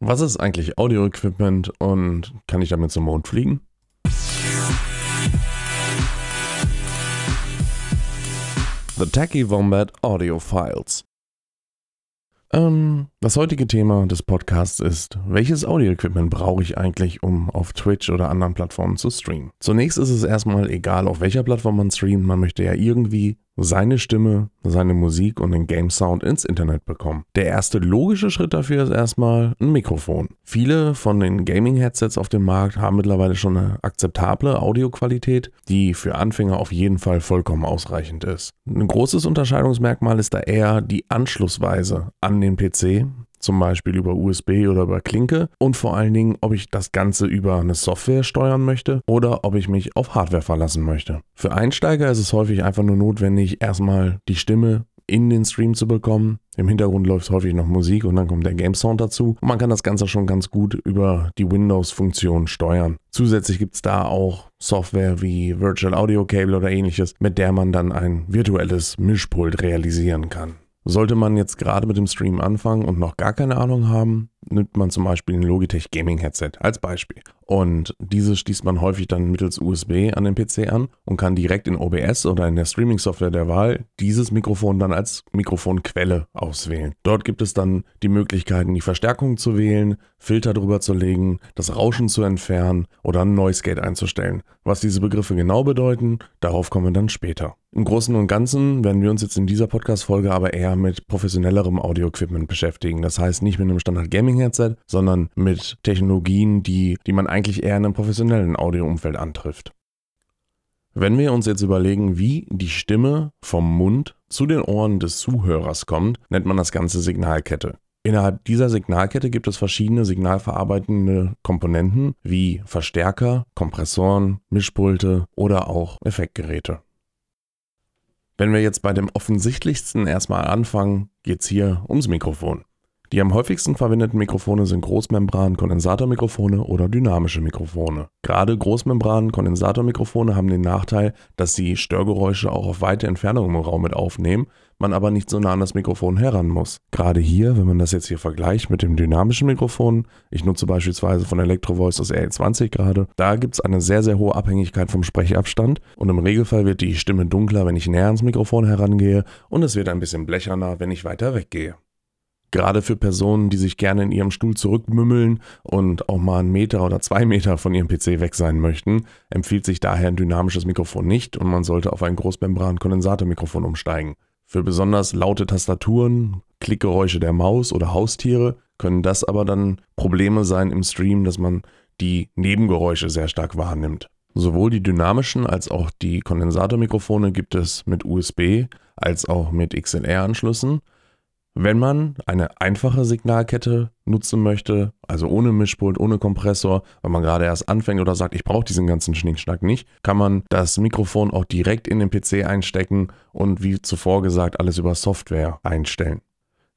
Was ist eigentlich Audio-Equipment und kann ich damit zum Mond fliegen? The Tacky Wombat Audio Files. Ähm, das heutige Thema des Podcasts ist, welches Audio-Equipment brauche ich eigentlich, um auf Twitch oder anderen Plattformen zu streamen? Zunächst ist es erstmal egal, auf welcher Plattform man streamt, man möchte ja irgendwie seine Stimme, seine Musik und den Game Sound ins Internet bekommen. Der erste logische Schritt dafür ist erstmal ein Mikrofon. Viele von den Gaming-Headsets auf dem Markt haben mittlerweile schon eine akzeptable Audioqualität, die für Anfänger auf jeden Fall vollkommen ausreichend ist. Ein großes Unterscheidungsmerkmal ist da eher die Anschlussweise an den PC zum Beispiel über USB oder über Klinke und vor allen Dingen, ob ich das Ganze über eine Software steuern möchte oder ob ich mich auf Hardware verlassen möchte. Für Einsteiger ist es häufig einfach nur notwendig, erstmal die Stimme in den Stream zu bekommen. Im Hintergrund läuft häufig noch Musik und dann kommt der Game Sound dazu. Und man kann das Ganze schon ganz gut über die Windows-Funktion steuern. Zusätzlich gibt es da auch Software wie Virtual Audio Cable oder ähnliches, mit der man dann ein virtuelles Mischpult realisieren kann. Sollte man jetzt gerade mit dem Stream anfangen und noch gar keine Ahnung haben, nimmt man zum Beispiel ein Logitech Gaming Headset als Beispiel. Und diese schließt man häufig dann mittels USB an den PC an und kann direkt in OBS oder in der Streaming-Software der Wahl dieses Mikrofon dann als Mikrofonquelle auswählen. Dort gibt es dann die Möglichkeiten, die Verstärkung zu wählen, Filter drüber zu legen, das Rauschen zu entfernen oder ein Noise Gate einzustellen. Was diese Begriffe genau bedeuten, darauf kommen wir dann später. Im Großen und Ganzen werden wir uns jetzt in dieser Podcast-Folge aber eher mit professionellerem Audio-Equipment beschäftigen. Das heißt nicht mit einem Standard Gaming Gaming-Headset, sondern mit Technologien, die, die man eigentlich eher in einem professionellen Audioumfeld antrifft. Wenn wir uns jetzt überlegen, wie die Stimme vom Mund zu den Ohren des Zuhörers kommt, nennt man das Ganze Signalkette. Innerhalb dieser Signalkette gibt es verschiedene signalverarbeitende Komponenten wie Verstärker, Kompressoren, Mischpulte oder auch Effektgeräte. Wenn wir jetzt bei dem offensichtlichsten erstmal anfangen, geht es hier ums Mikrofon. Die am häufigsten verwendeten Mikrofone sind Großmembran-Kondensatormikrofone oder dynamische Mikrofone. Gerade Großmembran-Kondensatormikrofone haben den Nachteil, dass sie Störgeräusche auch auf weite Entfernungen im Raum mit aufnehmen, man aber nicht so nah an das Mikrofon heran muss. Gerade hier, wenn man das jetzt hier vergleicht mit dem dynamischen Mikrofon, ich nutze beispielsweise von Electrovoice das RE20 gerade, da gibt es eine sehr, sehr hohe Abhängigkeit vom Sprechabstand und im Regelfall wird die Stimme dunkler, wenn ich näher ans Mikrofon herangehe und es wird ein bisschen blecherner, wenn ich weiter weggehe. Gerade für Personen, die sich gerne in ihrem Stuhl zurückmümmeln und auch mal einen Meter oder zwei Meter von ihrem PC weg sein möchten, empfiehlt sich daher ein dynamisches Mikrofon nicht und man sollte auf ein Großmembran-Kondensatormikrofon umsteigen. Für besonders laute Tastaturen, Klickgeräusche der Maus oder Haustiere können das aber dann Probleme sein im Stream, dass man die Nebengeräusche sehr stark wahrnimmt. Sowohl die dynamischen als auch die Kondensatormikrofone gibt es mit USB als auch mit XLR-Anschlüssen. Wenn man eine einfache Signalkette nutzen möchte, also ohne Mischpult, ohne Kompressor, weil man gerade erst anfängt oder sagt, ich brauche diesen ganzen Schnickschnack nicht, kann man das Mikrofon auch direkt in den PC einstecken und wie zuvor gesagt alles über Software einstellen.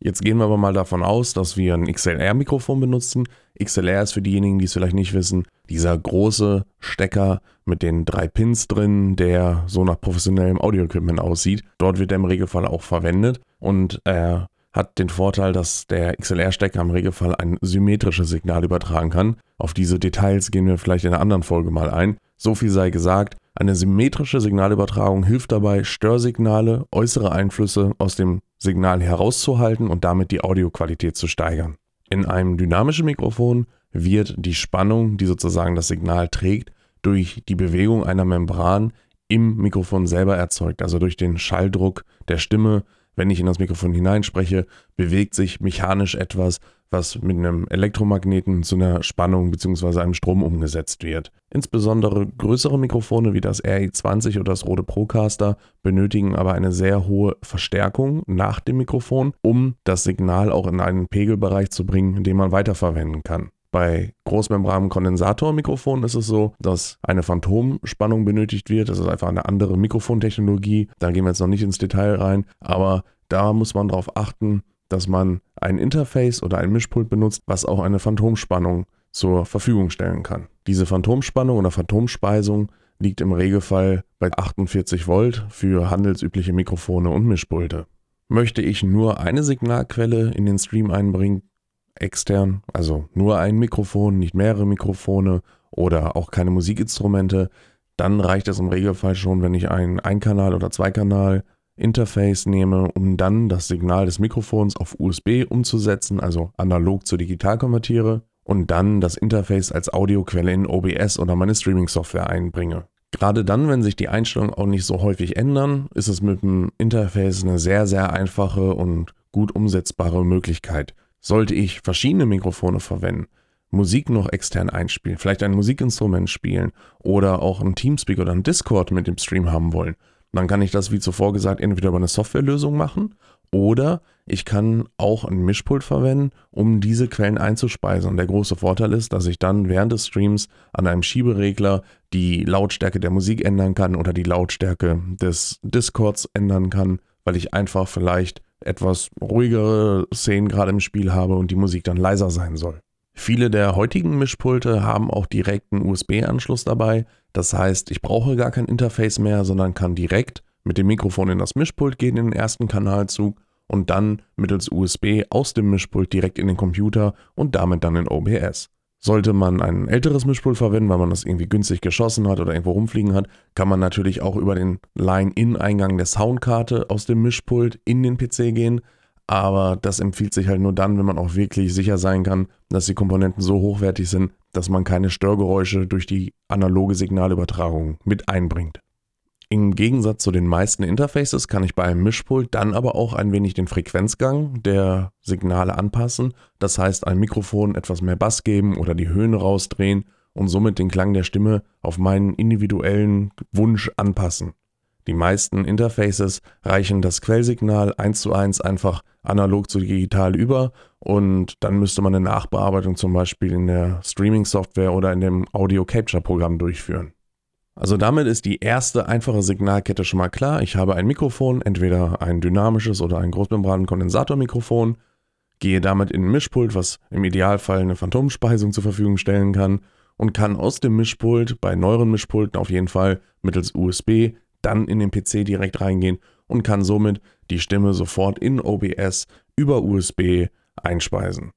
Jetzt gehen wir aber mal davon aus, dass wir ein XLR-Mikrofon benutzen. XLR ist für diejenigen, die es vielleicht nicht wissen, dieser große Stecker mit den drei Pins drin, der so nach professionellem Audio-Equipment aussieht. Dort wird er im Regelfall auch verwendet und er hat den Vorteil, dass der XLR-Stecker im Regelfall ein symmetrisches Signal übertragen kann. Auf diese Details gehen wir vielleicht in einer anderen Folge mal ein. So viel sei gesagt, eine symmetrische Signalübertragung hilft dabei, Störsignale, äußere Einflüsse aus dem Signal herauszuhalten und damit die Audioqualität zu steigern. In einem dynamischen Mikrofon wird die Spannung, die sozusagen das Signal trägt, durch die Bewegung einer Membran im Mikrofon selber erzeugt, also durch den Schalldruck der Stimme, wenn ich in das Mikrofon hineinspreche, bewegt sich mechanisch etwas, was mit einem Elektromagneten zu einer Spannung bzw. einem Strom umgesetzt wird. Insbesondere größere Mikrofone wie das RE20 oder das Rode Procaster benötigen aber eine sehr hohe Verstärkung nach dem Mikrofon, um das Signal auch in einen Pegelbereich zu bringen, den man weiterverwenden kann. Bei Großmembran-Kondensatormikrofonen ist es so, dass eine Phantomspannung benötigt wird. Das ist einfach eine andere Mikrofontechnologie. Da gehen wir jetzt noch nicht ins Detail rein, aber da muss man darauf achten, dass man ein Interface oder ein Mischpult benutzt, was auch eine Phantomspannung zur Verfügung stellen kann. Diese Phantomspannung oder Phantomspeisung liegt im Regelfall bei 48 Volt für handelsübliche Mikrofone und Mischpulte. Möchte ich nur eine Signalquelle in den Stream einbringen, extern, also nur ein Mikrofon, nicht mehrere Mikrofone oder auch keine Musikinstrumente, dann reicht es im Regelfall schon, wenn ich ein Einkanal- oder Zweikanal-Interface nehme, um dann das Signal des Mikrofons auf USB umzusetzen, also analog zu digital konvertiere und dann das Interface als Audioquelle in OBS oder meine Streaming-Software einbringe. Gerade dann, wenn sich die Einstellungen auch nicht so häufig ändern, ist es mit dem Interface eine sehr, sehr einfache und gut umsetzbare Möglichkeit. Sollte ich verschiedene Mikrofone verwenden, Musik noch extern einspielen, vielleicht ein Musikinstrument spielen oder auch ein Teamspeak oder ein Discord mit dem Stream haben wollen, dann kann ich das, wie zuvor gesagt, entweder über eine Softwarelösung machen oder ich kann auch ein Mischpult verwenden, um diese Quellen einzuspeisen. Und der große Vorteil ist, dass ich dann während des Streams an einem Schieberegler die Lautstärke der Musik ändern kann oder die Lautstärke des Discords ändern kann, weil ich einfach vielleicht etwas ruhigere Szenen gerade im Spiel habe und die Musik dann leiser sein soll. Viele der heutigen Mischpulte haben auch direkt einen USB-Anschluss dabei. Das heißt, ich brauche gar kein Interface mehr, sondern kann direkt mit dem Mikrofon in das Mischpult gehen in den ersten Kanalzug und dann mittels USB aus dem Mischpult direkt in den Computer und damit dann in OBS. Sollte man ein älteres Mischpult verwenden, weil man das irgendwie günstig geschossen hat oder irgendwo rumfliegen hat, kann man natürlich auch über den Line-In-Eingang der Soundkarte aus dem Mischpult in den PC gehen. Aber das empfiehlt sich halt nur dann, wenn man auch wirklich sicher sein kann, dass die Komponenten so hochwertig sind, dass man keine Störgeräusche durch die analoge Signalübertragung mit einbringt. Im Gegensatz zu den meisten Interfaces kann ich bei einem Mischpult dann aber auch ein wenig den Frequenzgang der Signale anpassen. Das heißt, ein Mikrofon etwas mehr Bass geben oder die Höhen rausdrehen und somit den Klang der Stimme auf meinen individuellen Wunsch anpassen. Die meisten Interfaces reichen das Quellsignal eins zu eins einfach analog zu digital über und dann müsste man eine Nachbearbeitung zum Beispiel in der Streaming-Software oder in dem Audio-Capture-Programm durchführen. Also damit ist die erste einfache Signalkette schon mal klar. Ich habe ein Mikrofon, entweder ein dynamisches oder ein Großmembran-Kondensatormikrofon, gehe damit in ein Mischpult, was im Idealfall eine Phantomspeisung zur Verfügung stellen kann und kann aus dem Mischpult bei neueren Mischpulten auf jeden Fall mittels USB dann in den PC direkt reingehen und kann somit die Stimme sofort in OBS über USB einspeisen.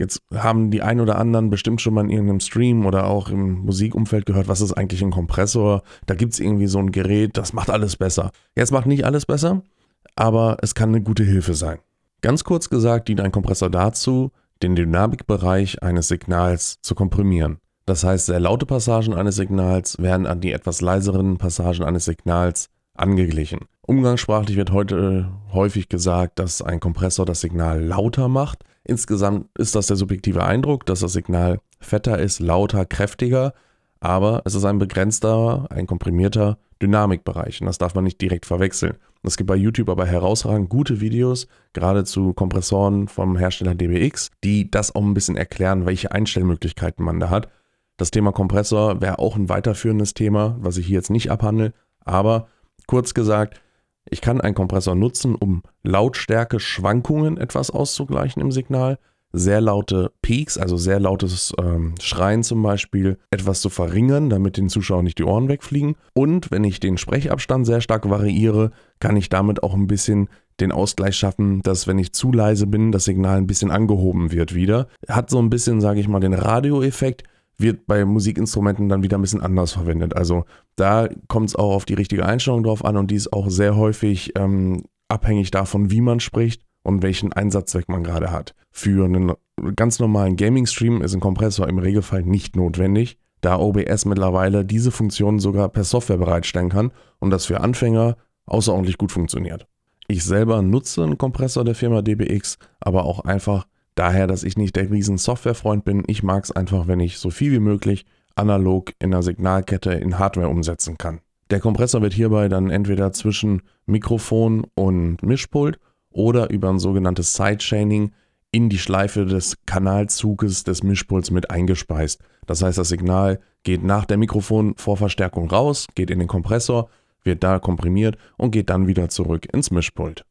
Jetzt haben die ein oder anderen bestimmt schon mal in irgendeinem Stream oder auch im Musikumfeld gehört, was ist eigentlich ein Kompressor? Da gibt es irgendwie so ein Gerät, das macht alles besser. Jetzt macht nicht alles besser, aber es kann eine gute Hilfe sein. Ganz kurz gesagt dient ein Kompressor dazu, den Dynamikbereich eines Signals zu komprimieren. Das heißt, sehr laute Passagen eines Signals werden an die etwas leiseren Passagen eines Signals angeglichen. Umgangssprachlich wird heute häufig gesagt, dass ein Kompressor das Signal lauter macht. Insgesamt ist das der subjektive Eindruck, dass das Signal fetter ist, lauter, kräftiger, aber es ist ein begrenzter, ein komprimierter Dynamikbereich und das darf man nicht direkt verwechseln. Es gibt bei YouTube aber herausragend gute Videos, gerade zu Kompressoren vom Hersteller DBX, die das auch ein bisschen erklären, welche Einstellmöglichkeiten man da hat. Das Thema Kompressor wäre auch ein weiterführendes Thema, was ich hier jetzt nicht abhandle, aber kurz gesagt, ich kann einen Kompressor nutzen, um Lautstärke-Schwankungen etwas auszugleichen im Signal, sehr laute Peaks, also sehr lautes ähm, Schreien zum Beispiel, etwas zu verringern, damit den Zuschauern nicht die Ohren wegfliegen. Und wenn ich den Sprechabstand sehr stark variiere, kann ich damit auch ein bisschen den Ausgleich schaffen, dass wenn ich zu leise bin, das Signal ein bisschen angehoben wird wieder. Hat so ein bisschen, sage ich mal, den Radioeffekt, wird bei Musikinstrumenten dann wieder ein bisschen anders verwendet. Also da kommt es auch auf die richtige Einstellung drauf an und die ist auch sehr häufig ähm, abhängig davon, wie man spricht und welchen Einsatzzweck man gerade hat. Für einen ganz normalen Gaming-Stream ist ein Kompressor im Regelfall nicht notwendig, da OBS mittlerweile diese Funktion sogar per Software bereitstellen kann und das für Anfänger außerordentlich gut funktioniert. Ich selber nutze einen Kompressor der Firma DBX, aber auch einfach Daher, dass ich nicht der riesen Softwarefreund bin. Ich mag es einfach, wenn ich so viel wie möglich analog in der Signalkette in Hardware umsetzen kann. Der Kompressor wird hierbei dann entweder zwischen Mikrofon und Mischpult oder über ein sogenanntes Sidechaining in die Schleife des Kanalzuges des Mischpults mit eingespeist. Das heißt, das Signal geht nach der Mikrofonvorverstärkung raus, geht in den Kompressor, wird da komprimiert und geht dann wieder zurück ins Mischpult.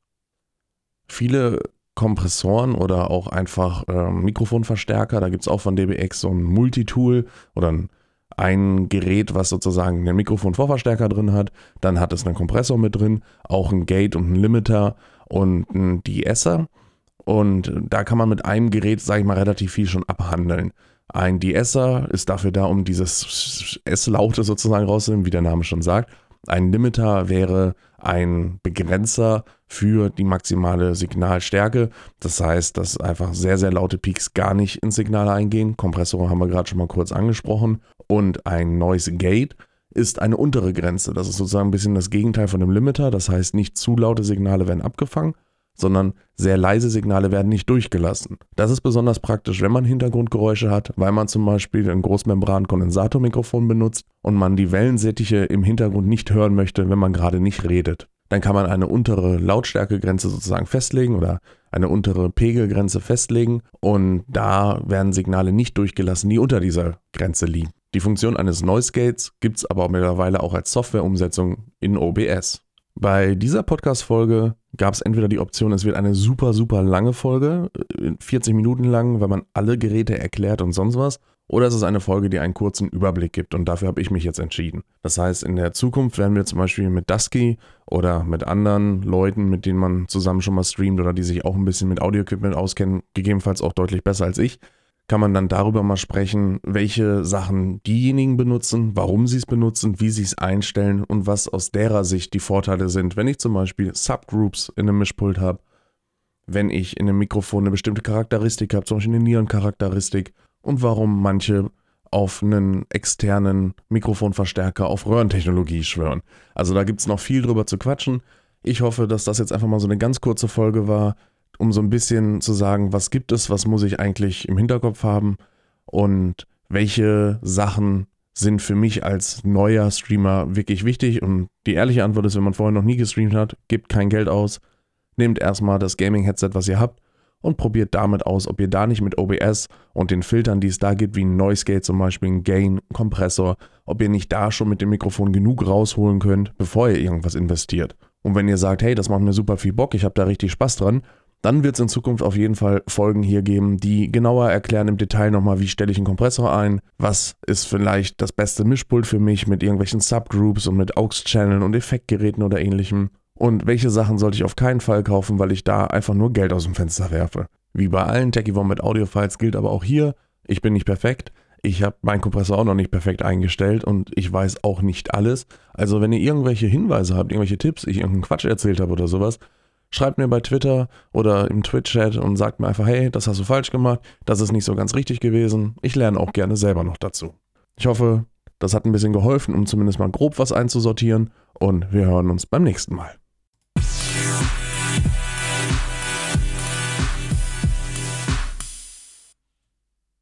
Viele Kompressoren oder auch einfach äh, Mikrofonverstärker. Da gibt es auch von DBX so ein Multitool oder ein, ein Gerät, was sozusagen einen Mikrofonvorverstärker drin hat. Dann hat es einen Kompressor mit drin, auch ein Gate und ein Limiter und ein De-Esser. Und da kann man mit einem Gerät, sage ich mal, relativ viel schon abhandeln. Ein De-Esser ist dafür da, um dieses S-Laute sozusagen rauszunehmen, wie der Name schon sagt. Ein Limiter wäre ein Begrenzer für die maximale Signalstärke. Das heißt, dass einfach sehr, sehr laute Peaks gar nicht ins Signal eingehen. Kompressor haben wir gerade schon mal kurz angesprochen. Und ein Noise Gate ist eine untere Grenze. Das ist sozusagen ein bisschen das Gegenteil von einem Limiter. Das heißt, nicht zu laute Signale werden abgefangen, sondern sehr leise Signale werden nicht durchgelassen. Das ist besonders praktisch, wenn man Hintergrundgeräusche hat, weil man zum Beispiel ein Großmembran-Kondensatormikrofon benutzt und man die Wellensittiche im Hintergrund nicht hören möchte, wenn man gerade nicht redet. Dann kann man eine untere Lautstärkegrenze sozusagen festlegen oder eine untere Pegelgrenze festlegen und da werden Signale nicht durchgelassen, die unter dieser Grenze liegen. Die Funktion eines Noise Gates gibt es aber mittlerweile auch als Softwareumsetzung in OBS. Bei dieser Podcast-Folge gab es entweder die Option, es wird eine super, super lange Folge, 40 äh, Minuten lang, weil man alle Geräte erklärt und sonst was, oder es ist eine Folge, die einen kurzen Überblick gibt und dafür habe ich mich jetzt entschieden. Das heißt, in der Zukunft werden wir zum Beispiel mit Dusky oder mit anderen Leuten, mit denen man zusammen schon mal streamt oder die sich auch ein bisschen mit Audio-Equipment auskennen, gegebenenfalls auch deutlich besser als ich, kann man dann darüber mal sprechen, welche Sachen diejenigen benutzen, warum sie es benutzen, wie sie es einstellen und was aus derer Sicht die Vorteile sind, wenn ich zum Beispiel Subgroups in einem Mischpult habe, wenn ich in einem Mikrofon eine bestimmte Charakteristik habe, zum Beispiel eine Nierencharakteristik und warum manche auf einen externen Mikrofonverstärker auf Röhrentechnologie schwören. Also da gibt es noch viel drüber zu quatschen. Ich hoffe, dass das jetzt einfach mal so eine ganz kurze Folge war, um so ein bisschen zu sagen, was gibt es, was muss ich eigentlich im Hinterkopf haben und welche Sachen sind für mich als neuer Streamer wirklich wichtig. Und die ehrliche Antwort ist, wenn man vorher noch nie gestreamt hat, gebt kein Geld aus, nehmt erstmal das Gaming-Headset, was ihr habt und probiert damit aus, ob ihr da nicht mit OBS und den Filtern, die es da gibt, wie ein Noise Gate zum Beispiel, ein Gain, Kompressor, ob ihr nicht da schon mit dem Mikrofon genug rausholen könnt, bevor ihr irgendwas investiert. Und wenn ihr sagt, hey, das macht mir super viel Bock, ich habe da richtig Spaß dran, dann wird es in Zukunft auf jeden Fall Folgen hier geben, die genauer erklären im Detail nochmal, wie stelle ich einen Kompressor ein, was ist vielleicht das beste Mischpult für mich mit irgendwelchen Subgroups und mit AUX-Channeln und Effektgeräten oder ähnlichem. Und welche Sachen sollte ich auf keinen Fall kaufen, weil ich da einfach nur Geld aus dem Fenster werfe. Wie bei allen Techie mit Audiofiles gilt aber auch hier, ich bin nicht perfekt. Ich habe meinen Kompressor auch noch nicht perfekt eingestellt und ich weiß auch nicht alles. Also wenn ihr irgendwelche Hinweise habt, irgendwelche Tipps, ich irgendeinen Quatsch erzählt habe oder sowas, schreibt mir bei Twitter oder im Twitch-Chat und sagt mir einfach, hey, das hast du falsch gemacht, das ist nicht so ganz richtig gewesen. Ich lerne auch gerne selber noch dazu. Ich hoffe, das hat ein bisschen geholfen, um zumindest mal grob was einzusortieren und wir hören uns beim nächsten Mal.